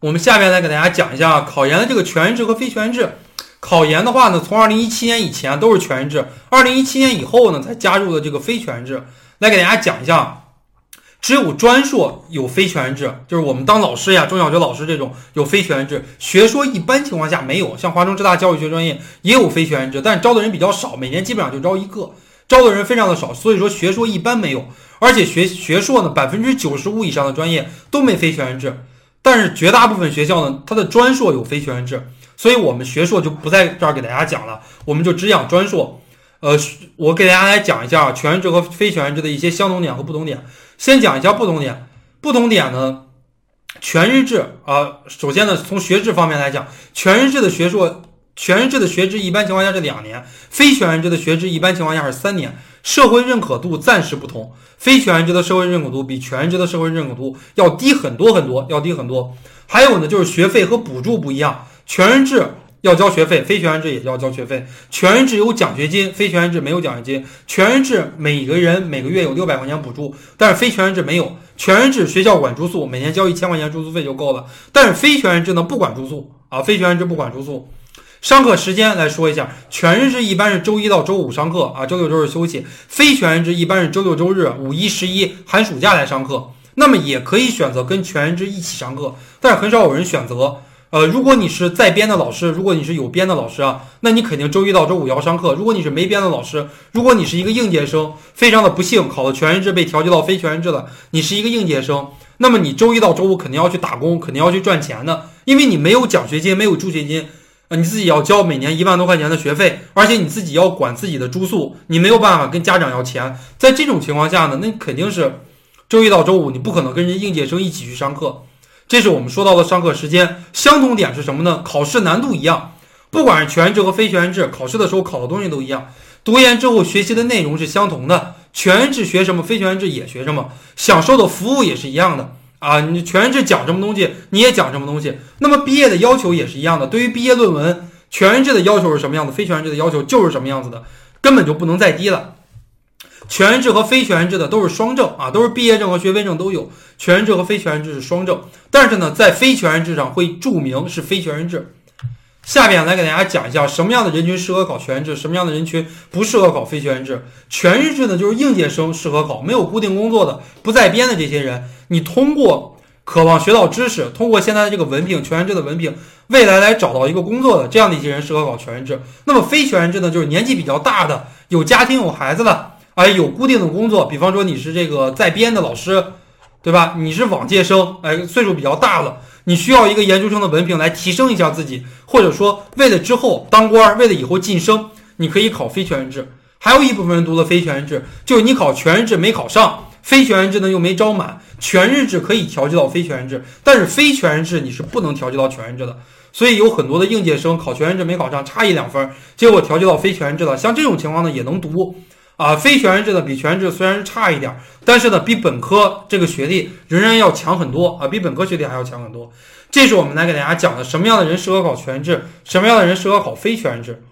我们下面来给大家讲一下考研的这个全日制和非全日制。考研的话呢，从二零一七年以前都是全日制，二零一七年以后呢才加入了这个非全日制。来给大家讲一下，只有专硕有非全日制，就是我们当老师呀，中小学老师这种有非全日制。学说一般情况下没有，像华中师大教育学专业也有非全日制，但招的人比较少，每年基本上就招一个，招的人非常的少，所以说学说一般没有。而且学学硕呢，百分之九十五以上的专业都没非全日制。但是绝大部分学校呢，它的专硕有非全日制，所以我们学硕就不在这儿给大家讲了，我们就只讲专硕。呃，我给大家来讲一下全日制和非全日制的一些相同点和不同点。先讲一下不同点，不同点呢，全日制啊，首先呢，从学制方面来讲，全日制的学硕，全日制的学制一般情况下是两年，非全日制的学制一般情况下是三年。社会认可度暂时不同，非全日制的社会认可度比全日制的社会认可度要低很多很多，要低很多。还有呢，就是学费和补助不一样，全日制要交学费，非全日制也要交学费。全日制有奖学金，非全日制没有奖学金。全日制每个人每个月有六百块钱补助，但是非全日制没有。全日制学校管住宿，每年交一千块钱住宿费就够了，但是非全日制呢不管住宿啊，非全日制不管住宿。上课时间来说一下，全日制一般是周一到周五上课啊，周六周日休息；非全日制一般是周六周日、五一、十一、寒暑假来上课。那么也可以选择跟全日制一起上课，但是很少有人选择。呃，如果你是在编的老师，如果你是有编的老师啊，那你肯定周一到周五要上课。如果你是没编的老师，如果你是一个应届生，非常的不幸考了全日制被调剂到非全日制了，你是一个应届生，那么你周一到周五肯定要去打工，肯定要去赚钱的，因为你没有奖学金，没有助学金。啊，你自己要交每年一万多块钱的学费，而且你自己要管自己的住宿，你没有办法跟家长要钱。在这种情况下呢，那肯定是周一到周五你不可能跟人家应届生一起去上课。这是我们说到的上课时间。相同点是什么呢？考试难度一样，不管是全日制和非全日制，考试的时候考的东西都一样。读研之后学习的内容是相同的，全日制学什么，非全日制也学什么，享受的服务也是一样的。啊，你全日制讲什么东西，你也讲什么东西。那么毕业的要求也是一样的。对于毕业论文，全日制的要求是什么样子，非全日制的要求就是什么样子的，根本就不能再低了。全日制和非全日制的都是双证啊，都是毕业证和学位证都有。全日制和非全日制是双证，但是呢，在非全日制上会注明是非全日制。下面来给大家讲一下什么样的人群适合考全日制，什么样的人群不适合考非全日制。全日制呢，就是应届生适合考，没有固定工作的、不在编的这些人。你通过渴望学到知识，通过现在的这个文凭，全日制的文凭，未来来找到一个工作的这样的一些人适合考全日制。那么非全日制呢，就是年纪比较大的，有家庭有孩子的，哎，有固定的工作，比方说你是这个在编的老师，对吧？你是往届生，哎，岁数比较大了。你需要一个研究生的文凭来提升一下自己，或者说为了之后当官，为了以后晋升，你可以考非全日制。还有一部分人读了非全日制，就是你考全日制没考上，非全日制呢又没招满，全日制可以调剂到非全日制，但是非全日制你是不能调剂到全日制的。所以有很多的应届生考全日制没考上，差一两分，结果调剂到非全日制了。像这种情况呢也能读。啊，非全日制的比全日制虽然差一点，但是呢，比本科这个学历仍然要强很多啊，比本科学历还要强很多。这是我们来给大家讲的，什么样的人适合考全日制，什么样的人适合考非全日制。